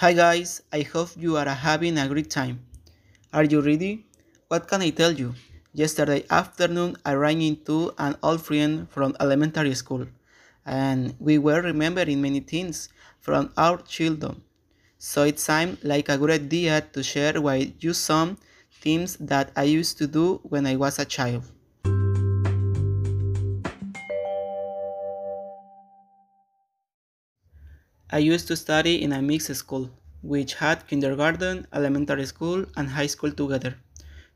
Hi guys, I hope you are having a great time. Are you ready? What can I tell you? Yesterday afternoon I ran into an old friend from elementary school and we were remembering many things from our childhood. So it seemed like a good idea to share with you some things that I used to do when I was a child. I used to study in a mixed school, which had kindergarten, elementary school, and high school together.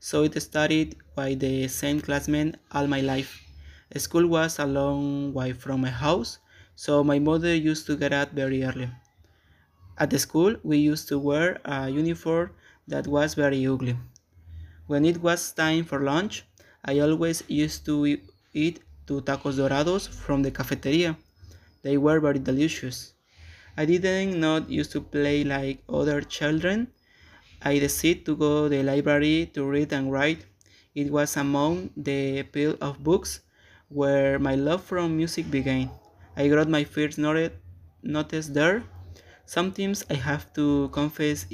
So it studied with the same classmen all my life. School was a long way from my house, so my mother used to get up very early. At the school, we used to wear a uniform that was very ugly. When it was time for lunch, I always used to eat two tacos dorados from the cafeteria. They were very delicious. I didn't not used to play like other children. I decided to go to the library to read and write. It was among the pile of books where my love for music began. I got my first notice there. Sometimes I have to confess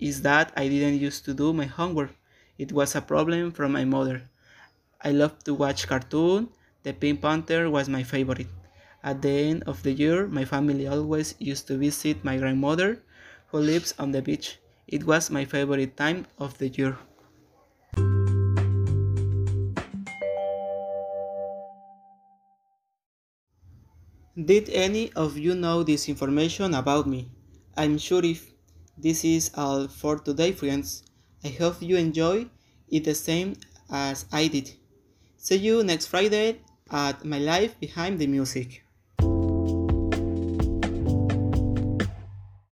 is that I didn't used to do my homework. It was a problem from my mother. I loved to watch cartoon. The Pink Panther was my favorite. At the end of the year, my family always used to visit my grandmother, who lives on the beach. It was my favorite time of the year. Did any of you know this information about me? I'm sure if this is all for today, friends. I hope you enjoy it the same as I did. See you next Friday at My Life Behind the Music.